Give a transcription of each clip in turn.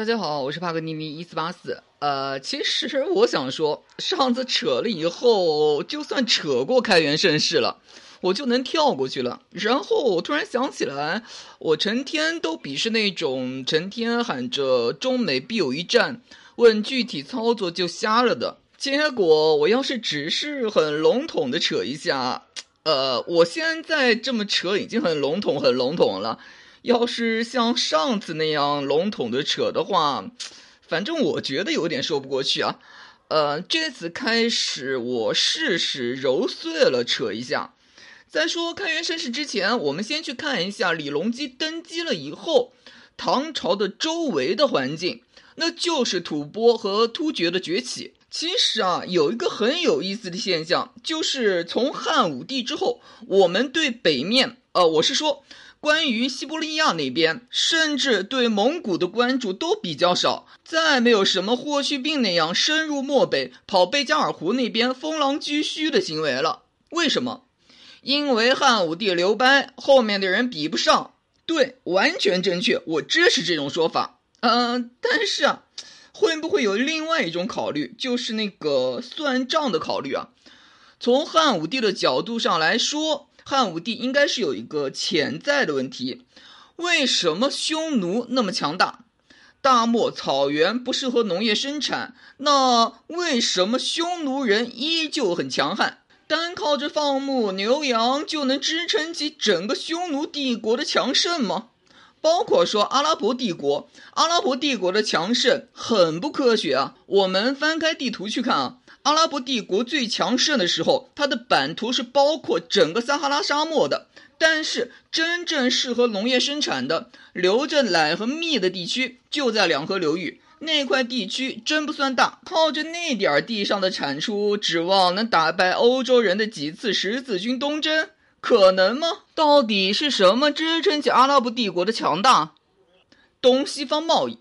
大家好，我是帕格尼尼一四八四。呃，其实我想说，上次扯了以后，就算扯过开元盛世了，我就能跳过去了。然后我突然想起来，我成天都鄙视那种成天喊着中美必有一战，问具体操作就瞎了的。结果我要是只是很笼统的扯一下，呃，我现在这么扯已经很笼统很笼统了。要是像上次那样笼统的扯的话，反正我觉得有点说不过去啊。呃，这次开始我试试揉碎了扯一下。在说开元盛世之前，我们先去看一下李隆基登基了以后，唐朝的周围的环境，那就是吐蕃和突厥的崛起。其实啊，有一个很有意思的现象，就是从汉武帝之后，我们对北面，呃，我是说。关于西伯利亚那边，甚至对蒙古的关注都比较少，再没有什么霍去病那样深入漠北、跑贝加尔湖那边封狼居胥的行为了。为什么？因为汉武帝刘邦后面的人比不上。对，完全正确，我支持这种说法。嗯，但是啊，会不会有另外一种考虑，就是那个算账的考虑啊？从汉武帝的角度上来说。汉武帝应该是有一个潜在的问题：为什么匈奴那么强大？大漠草原不适合农业生产，那为什么匈奴人依旧很强悍？单靠着放牧牛羊就能支撑起整个匈奴帝国的强盛吗？包括说阿拉伯帝国，阿拉伯帝国的强盛很不科学啊！我们翻开地图去看啊。阿拉伯帝国最强盛的时候，它的版图是包括整个撒哈拉沙漠的。但是真正适合农业生产的、流着奶和蜜的地区，就在两河流域那块地区，真不算大。靠着那点地上的产出，指望能打败欧洲人的几次十字军东征，可能吗？到底是什么支撑起阿拉伯帝国的强大？东西方贸易。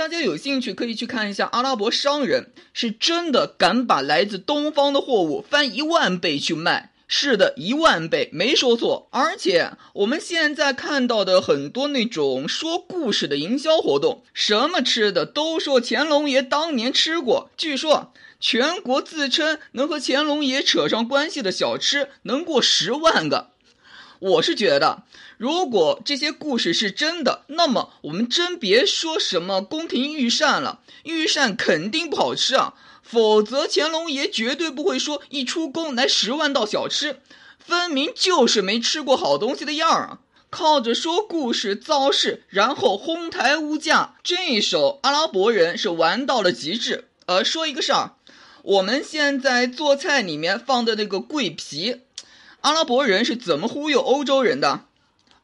大家有兴趣可以去看一下，阿拉伯商人是真的敢把来自东方的货物翻一万倍去卖。是的，一万倍没说错。而且我们现在看到的很多那种说故事的营销活动，什么吃的都说乾隆爷当年吃过。据说全国自称能和乾隆爷扯上关系的小吃能过十万个。我是觉得。如果这些故事是真的，那么我们真别说什么宫廷御膳了，御膳肯定不好吃啊。否则乾隆爷绝对不会说一出宫来十万道小吃，分明就是没吃过好东西的样儿啊。靠着说故事造势，然后哄抬物价，这一手阿拉伯人是玩到了极致。呃，说一个事儿，我们现在做菜里面放的那个桂皮，阿拉伯人是怎么忽悠欧洲人的？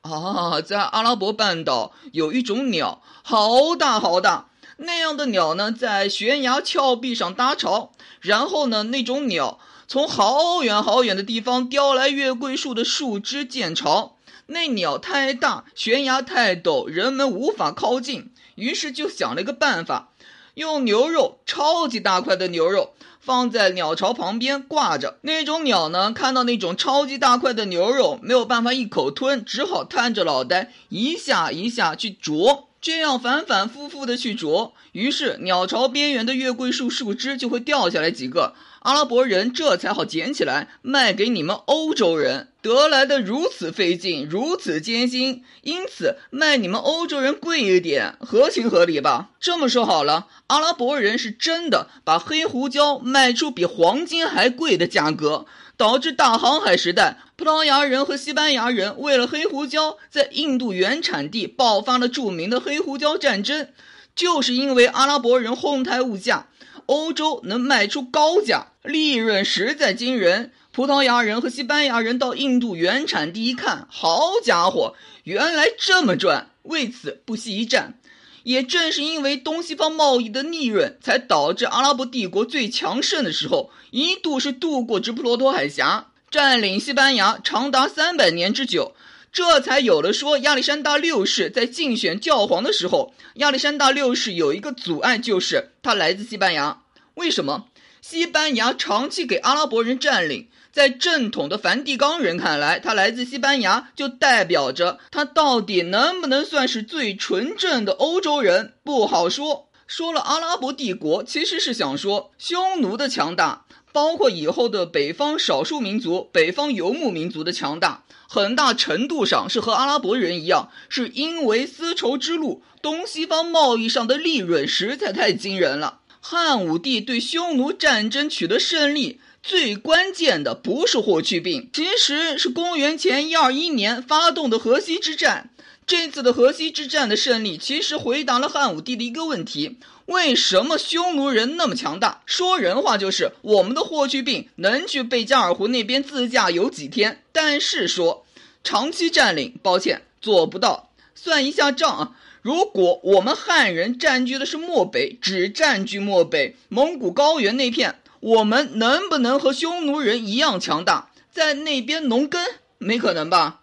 啊，在阿拉伯半岛有一种鸟，好大好大。那样的鸟呢，在悬崖峭壁上搭巢，然后呢，那种鸟从好远好远的地方叼来月桂树的树枝建巢。那鸟太大，悬崖太陡，人们无法靠近，于是就想了一个办法，用牛肉，超级大块的牛肉。放在鸟巢旁边挂着，那种鸟呢，看到那种超级大块的牛肉，没有办法一口吞，只好探着脑袋一下一下去啄，这样反反复复的去啄，于是鸟巢边缘的月桂树树枝就会掉下来几个。阿拉伯人这才好捡起来卖给你们欧洲人，得来的如此费劲，如此艰辛，因此卖你们欧洲人贵一点，合情合理吧？这么说好了，阿拉伯人是真的把黑胡椒卖出比黄金还贵的价格，导致大航海时代，葡萄牙人和西班牙人为了黑胡椒，在印度原产地爆发了著名的黑胡椒战争，就是因为阿拉伯人哄抬物价。欧洲能卖出高价，利润实在惊人。葡萄牙人和西班牙人到印度原产地一看，好家伙，原来这么赚，为此不惜一战。也正是因为东西方贸易的利润，才导致阿拉伯帝国最强盛的时候，一度是渡过直布罗陀海峡，占领西班牙长达三百年之久。这才有了说亚历山大六世在竞选教皇的时候，亚历山大六世有一个阻碍，就是他来自西班牙。为什么？西班牙长期给阿拉伯人占领，在正统的梵蒂冈人看来，他来自西班牙，就代表着他到底能不能算是最纯正的欧洲人，不好说。说了阿拉伯帝国，其实是想说匈奴的强大，包括以后的北方少数民族、北方游牧民族的强大，很大程度上是和阿拉伯人一样，是因为丝绸之路东西方贸易上的利润实在太惊人了。汉武帝对匈奴战争取得胜利。最关键的不是霍去病，其实是公元前一二一年发动的河西之战。这次的河西之战的胜利，其实回答了汉武帝的一个问题：为什么匈奴人那么强大？说人话就是，我们的霍去病能去贝加尔湖那边自驾游几天，但是说长期占领，抱歉做不到。算一下账啊，如果我们汉人占据的是漠北，只占据漠北蒙古高原那片。我们能不能和匈奴人一样强大，在那边农耕？没可能吧？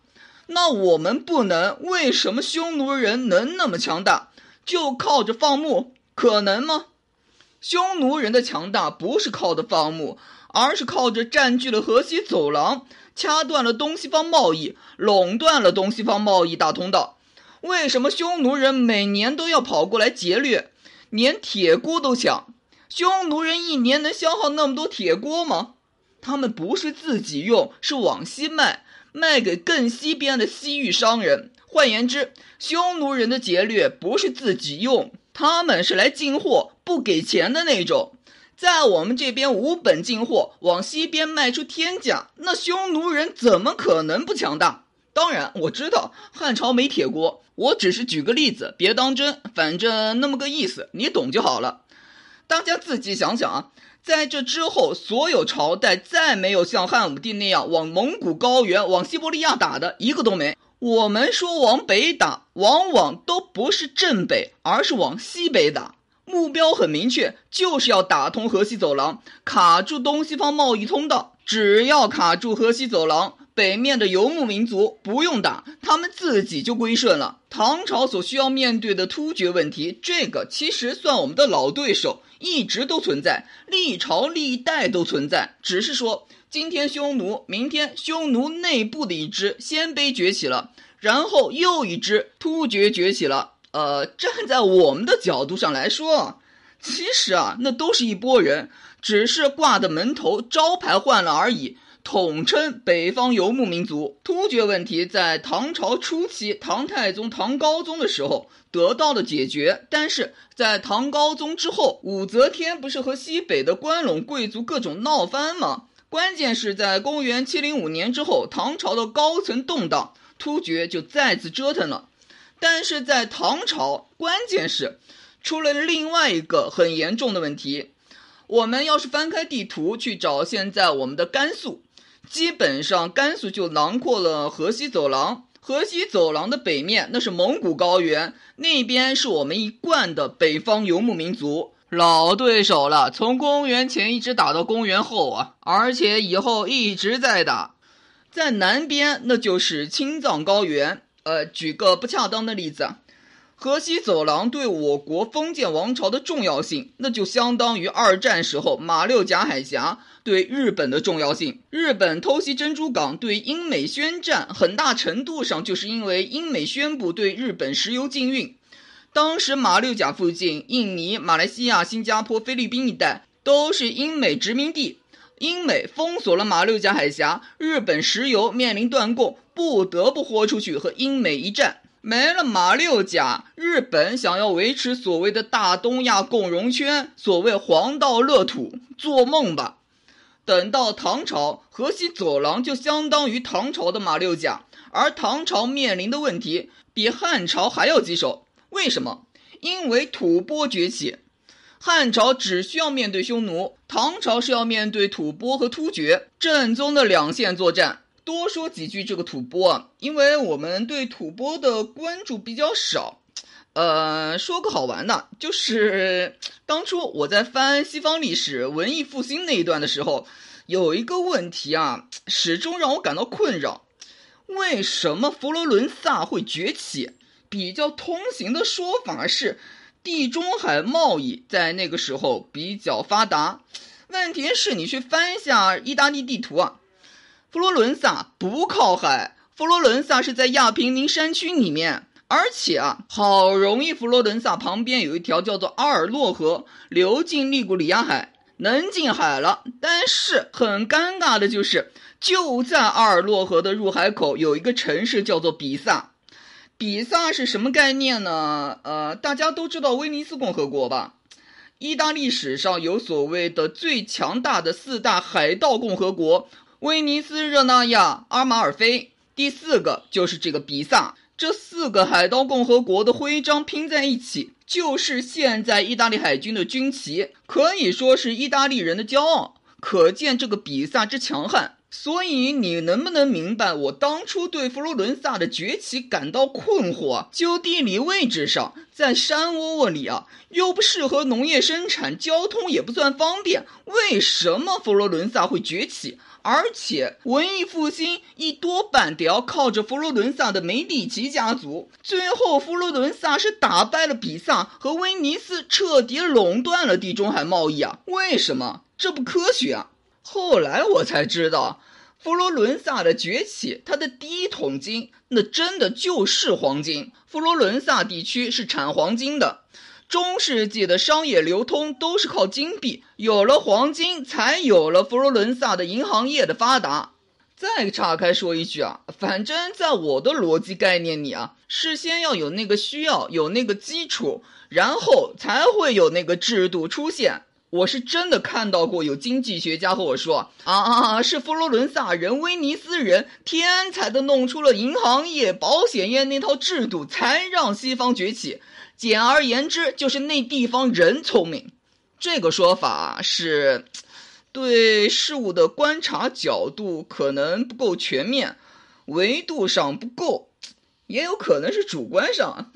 那我们不能，为什么匈奴人能那么强大？就靠着放牧，可能吗？匈奴人的强大不是靠的放牧，而是靠着占据了河西走廊，掐断了东西方贸易，垄断了东西方贸易大通道。为什么匈奴人每年都要跑过来劫掠，连铁锅都抢？匈奴人一年能消耗那么多铁锅吗？他们不是自己用，是往西卖，卖给更西边的西域商人。换言之，匈奴人的劫掠不是自己用，他们是来进货，不给钱的那种。在我们这边无本进货，往西边卖出天价，那匈奴人怎么可能不强大？当然，我知道汉朝没铁锅，我只是举个例子，别当真，反正那么个意思，你懂就好了。大家自己想想啊，在这之后，所有朝代再没有像汉武帝那样往蒙古高原、往西伯利亚打的一个都没。我们说往北打，往往都不是正北，而是往西北打，目标很明确，就是要打通河西走廊，卡住东西方贸易通道。只要卡住河西走廊。北面的游牧民族不用打，他们自己就归顺了。唐朝所需要面对的突厥问题，这个其实算我们的老对手，一直都存在，历朝历代都存在。只是说，今天匈奴，明天匈奴内部的一支鲜卑崛起了，然后又一支突厥崛起了。呃，站在我们的角度上来说，其实啊，那都是一拨人，只是挂的门头招牌换了而已。统称北方游牧民族。突厥问题在唐朝初期，唐太宗、唐高宗的时候得到了解决，但是在唐高宗之后，武则天不是和西北的关陇贵族各种闹翻吗？关键是在公元七零五年之后，唐朝的高层动荡，突厥就再次折腾了。但是在唐朝，关键是出了另外一个很严重的问题。我们要是翻开地图去找现在我们的甘肃。基本上，甘肃就囊括了河西走廊。河西走廊的北面，那是蒙古高原，那边是我们一贯的北方游牧民族，老对手了。从公元前一直打到公元后啊，而且以后一直在打。在南边，那就是青藏高原。呃，举个不恰当的例子。河西走廊对我国封建王朝的重要性，那就相当于二战时候马六甲海峡对日本的重要性。日本偷袭珍珠港，对英美宣战，很大程度上就是因为英美宣布对日本石油禁运。当时马六甲附近，印尼、马来西亚、新加坡、菲律宾一带都是英美殖民地，英美封锁了马六甲海峡，日本石油面临断供，不得不豁出去和英美一战。没了马六甲，日本想要维持所谓的大东亚共荣圈，所谓黄道乐土，做梦吧！等到唐朝，河西走廊就相当于唐朝的马六甲，而唐朝面临的问题比汉朝还要棘手。为什么？因为吐蕃崛起，汉朝只需要面对匈奴，唐朝是要面对吐蕃和突厥，正宗的两线作战。多说几句这个吐蕃，因为我们对吐蕃的关注比较少。呃，说个好玩的，就是当初我在翻西方历史文艺复兴那一段的时候，有一个问题啊，始终让我感到困扰：为什么佛罗伦萨会崛起？比较通行的说法是，地中海贸易在那个时候比较发达。问题是你去翻一下意大利地图啊。佛罗伦萨不靠海，佛罗伦萨是在亚平宁山区里面，而且啊，好容易佛罗伦萨旁边有一条叫做阿尔洛河，流进利古里亚海，能进海了。但是很尴尬的就是，就在阿尔洛河的入海口有一个城市叫做比萨。比萨是什么概念呢？呃，大家都知道威尼斯共和国吧？意大利史上有所谓的最强大的四大海盗共和国。威尼斯、热那亚、阿马尔菲，第四个就是这个比萨。这四个海盗共和国的徽章拼在一起，就是现在意大利海军的军旗，可以说是意大利人的骄傲。可见这个比萨之强悍。所以你能不能明白我当初对佛罗伦萨的崛起感到困惑？就地理位置上，在山窝窝里啊，又不适合农业生产，交通也不算方便，为什么佛罗伦萨会崛起？而且文艺复兴一多半得要靠着佛罗伦萨的梅第奇家族。最后，佛罗伦萨是打败了比萨和威尼斯，彻底垄断了地中海贸易啊！为什么？这不科学啊！后来我才知道，佛罗伦萨的崛起，它的第一桶金，那真的就是黄金。佛罗伦萨地区是产黄金的，中世纪的商业流通都是靠金币，有了黄金，才有了佛罗伦萨的银行业的发达。再岔开说一句啊，反正在我的逻辑概念里啊，事先要有那个需要，有那个基础，然后才会有那个制度出现。我是真的看到过有经济学家和我说啊啊，是佛罗伦萨人、威尼斯人天才的弄出了银行业、保险业那套制度，才让西方崛起。简而言之，就是那地方人聪明。这个说法是对事物的观察角度可能不够全面，维度上不够，也有可能是主观上。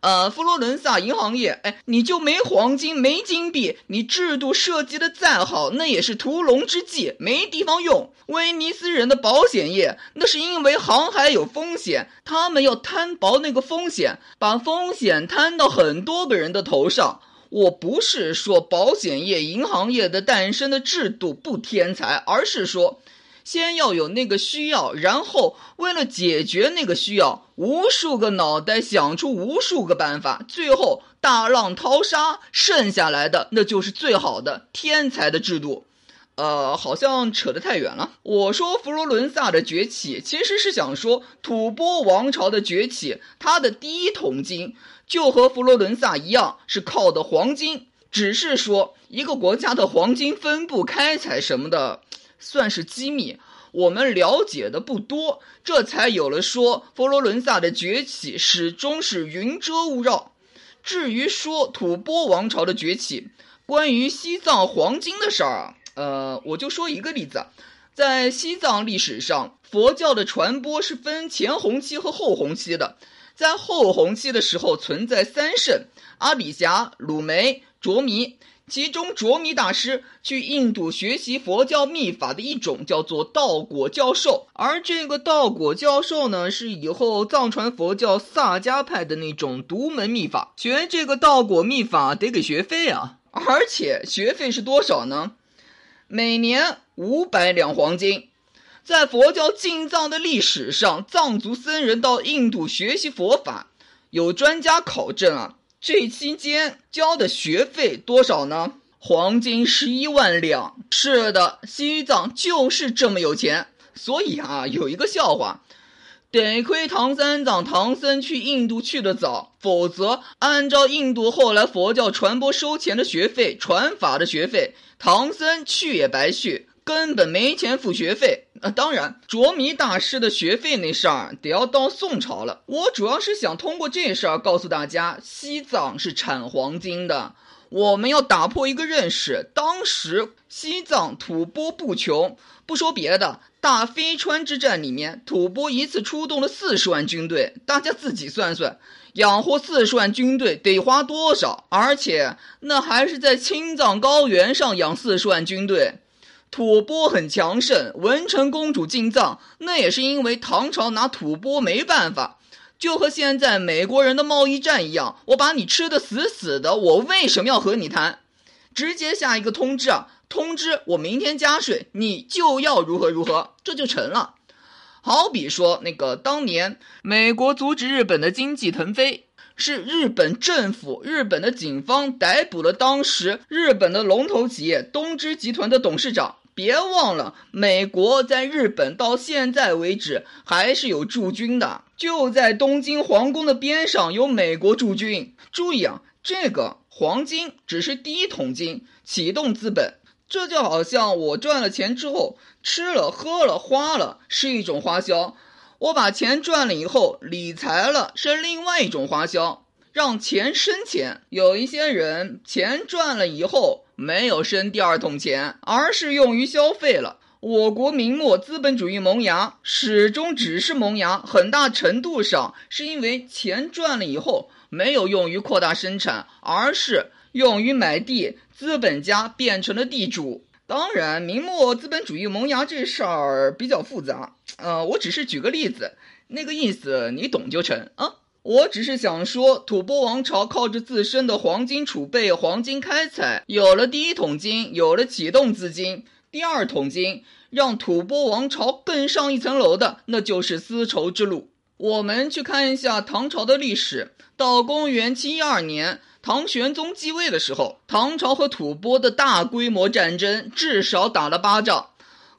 呃，佛罗伦萨银行业，哎，你就没黄金、没金币，你制度设计的再好，那也是屠龙之计，没地方用。威尼斯人的保险业，那是因为航海有风险，他们要摊薄那个风险，把风险摊到很多个人的头上。我不是说保险业、银行业的诞生的制度不天才，而是说。先要有那个需要，然后为了解决那个需要，无数个脑袋想出无数个办法，最后大浪淘沙，剩下来的那就是最好的天才的制度。呃，好像扯得太远了。我说佛罗伦萨的崛起，其实是想说吐蕃王朝的崛起，它的第一桶金就和佛罗伦萨一样，是靠的黄金，只是说一个国家的黄金分布、开采什么的。算是机密，我们了解的不多，这才有了说佛罗伦萨的崛起始终是云遮雾绕。至于说吐蕃王朝的崛起，关于西藏黄金的事儿，呃，我就说一个例子，在西藏历史上，佛教的传播是分前红期和后红期的，在后红期的时候存在三圣：阿底峡、鲁梅、卓弥。其中，卓弥大师去印度学习佛教秘法的一种叫做道果教授，而这个道果教授呢，是以后藏传佛教萨迦派的那种独门秘法。学这个道果秘法得给学费啊，而且学费是多少呢？每年五百两黄金。在佛教进藏的历史上，藏族僧人到印度学习佛法，有专家考证啊。这期间交的学费多少呢？黄金十一万两。是的，西藏就是这么有钱。所以啊，有一个笑话，得亏唐三藏唐僧去印度去的早，否则按照印度后来佛教传播收钱的学费、传法的学费，唐僧去也白去。根本没钱付学费，呃，当然，卓弥大师的学费那事儿得要到宋朝了。我主要是想通过这事儿告诉大家，西藏是产黄金的。我们要打破一个认识，当时西藏吐蕃不穷，不说别的，大飞川之战里面，吐蕃一次出动了四十万军队，大家自己算算，养活四十万军队得花多少？而且那还是在青藏高原上养四十万军队。吐蕃很强盛，文成公主进藏，那也是因为唐朝拿吐蕃没办法，就和现在美国人的贸易战一样，我把你吃的死死的，我为什么要和你谈？直接下一个通知啊，通知我明天加税，你就要如何如何，这就成了。好比说，那个当年美国阻止日本的经济腾飞，是日本政府、日本的警方逮捕了当时日本的龙头企业东芝集团的董事长。别忘了，美国在日本到现在为止还是有驻军的，就在东京皇宫的边上有美国驻军。注意啊，这个黄金只是第一桶金，启动资本。这就好像我赚了钱之后，吃了、喝了、花了，是一种花销；我把钱赚了以后，理财了，是另外一种花销。让钱生钱，有一些人钱赚了以后，没有生第二桶钱，而是用于消费了。我国明末资本主义萌芽，始终只是萌芽，很大程度上是因为钱赚了以后，没有用于扩大生产，而是用于买地。资本家变成了地主。当然，明末资本主义萌芽这事儿比较复杂，呃，我只是举个例子，那个意思你懂就成啊。我只是想说，吐蕃王朝靠着自身的黄金储备、黄金开采，有了第一桶金，有了启动资金。第二桶金让吐蕃王朝更上一层楼的，那就是丝绸之路。我们去看一下唐朝的历史，到公元七一二年。唐玄宗继位的时候，唐朝和吐蕃的大规模战争至少打了八仗。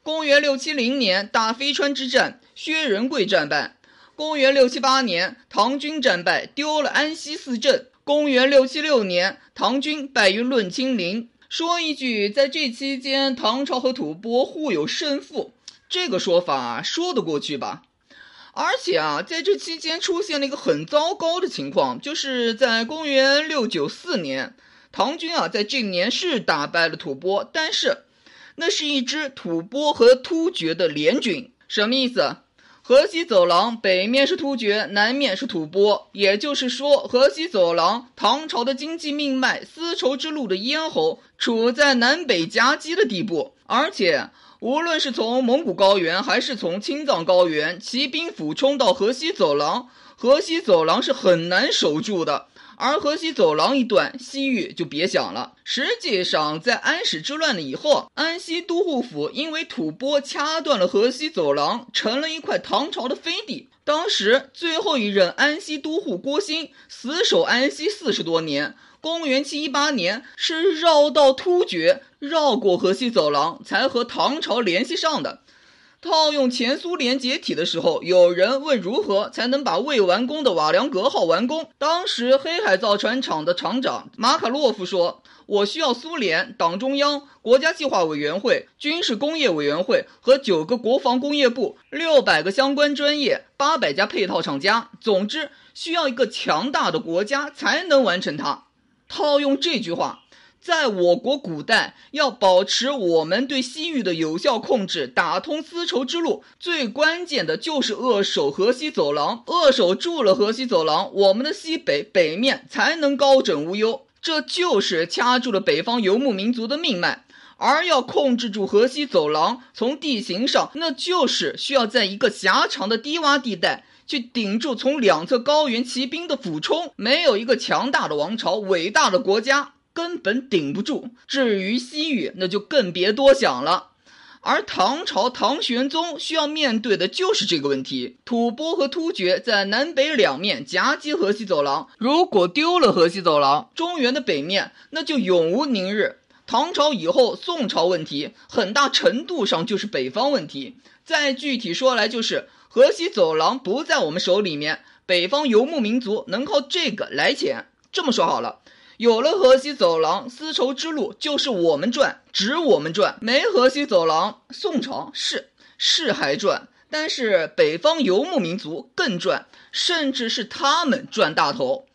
公元六七零年，大飞川之战，薛仁贵战败。公元六七八年，唐军战败，丢了安西四镇。公元六七六年，唐军败于论清陵。说一句，在这期间，唐朝和吐蕃互有胜负，这个说法说得过去吧？而且啊，在这期间出现了一个很糟糕的情况，就是在公元六九四年，唐军啊在这年是打败了吐蕃，但是那是一支吐蕃和突厥的联军，什么意思？河西走廊北面是突厥，南面是吐蕃，也就是说，河西走廊唐朝的经济命脉，丝绸之路的咽喉，处在南北夹击的地步，而且。无论是从蒙古高原还是从青藏高原，骑兵俯冲到河西走廊，河西走廊是很难守住的。而河西走廊一断，西域就别想了。实际上，在安史之乱了以后，安西都护府因为吐蕃掐断了河西走廊，成了一块唐朝的飞地。当时最后一任安西都护郭兴死守安西四十多年。公元七一八年，是绕道突厥，绕过河西走廊，才和唐朝联系上的。套用前苏联解体的时候，有人问如何才能把未完工的瓦良格号完工？当时黑海造船厂的厂长马卡洛夫说：“我需要苏联党中央、国家计划委员会、军事工业委员会和九个国防工业部、六百个相关专业、八百家配套厂家，总之需要一个强大的国家才能完成它。”套用这句话，在我国古代要保持我们对西域的有效控制，打通丝绸之路，最关键的就是扼守河西走廊。扼守住了河西走廊，我们的西北北面才能高枕无忧。这就是掐住了北方游牧民族的命脉。而要控制住河西走廊，从地形上，那就是需要在一个狭长的低洼地带。去顶住从两侧高原骑兵的俯冲，没有一个强大的王朝、伟大的国家根本顶不住。至于西域，那就更别多想了。而唐朝唐玄宗需要面对的就是这个问题：吐蕃和突厥在南北两面夹击河西走廊，如果丢了河西走廊，中原的北面那就永无宁日。唐朝以后，宋朝问题很大程度上就是北方问题。再具体说来，就是。河西走廊不在我们手里面，北方游牧民族能靠这个来钱。这么说好了，有了河西走廊，丝绸之路就是我们赚，只我们赚。没河西走廊，宋朝是是还赚，但是北方游牧民族更赚，甚至是他们赚大头。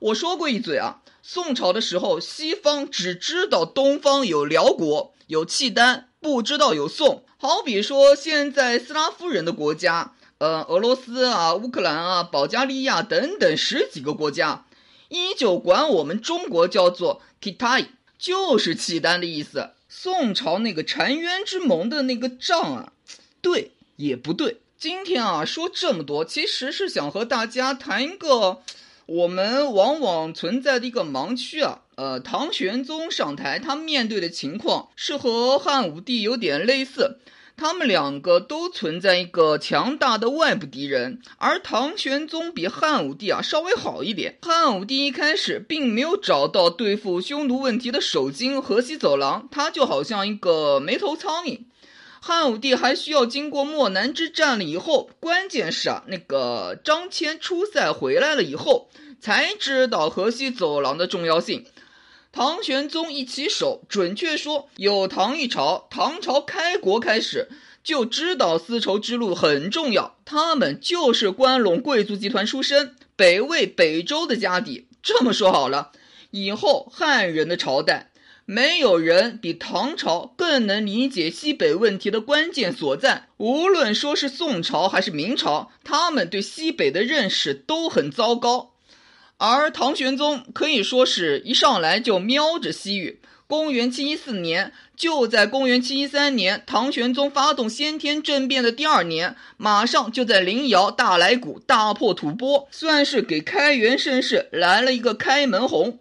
我说过一嘴啊，宋朝的时候，西方只知道东方有辽国，有契丹，不知道有宋。好比说，现在斯拉夫人的国家。呃，俄罗斯啊，乌克兰啊，保加利亚等等十几个国家，依旧管我们中国叫做 Kitai，就是契丹的意思。宋朝那个澶渊之盟的那个账啊，对也不对。今天啊说这么多，其实是想和大家谈一个我们往往存在的一个盲区啊。呃，唐玄宗上台，他面对的情况是和汉武帝有点类似。他们两个都存在一个强大的外部敌人，而唐玄宗比汉武帝啊稍微好一点。汉武帝一开始并没有找到对付匈奴问题的手筋——河西走廊，他就好像一个没头苍蝇。汉武帝还需要经过漠南之战了以后，关键是啊，那个张骞出塞回来了以后，才知道河西走廊的重要性。唐玄宗一起手，准确说，有唐一朝，唐朝开国开始就知道丝绸之路很重要。他们就是关陇贵族集团出身，北魏、北周的家底。这么说好了，以后汉人的朝代，没有人比唐朝更能理解西北问题的关键所在。无论说是宋朝还是明朝，他们对西北的认识都很糟糕。而唐玄宗可以说是一上来就瞄着西域。公元七一四年，就在公元七一三年，唐玄宗发动先天政变的第二年，马上就在临洮大来谷大破吐蕃，算是给开元盛世来了一个开门红。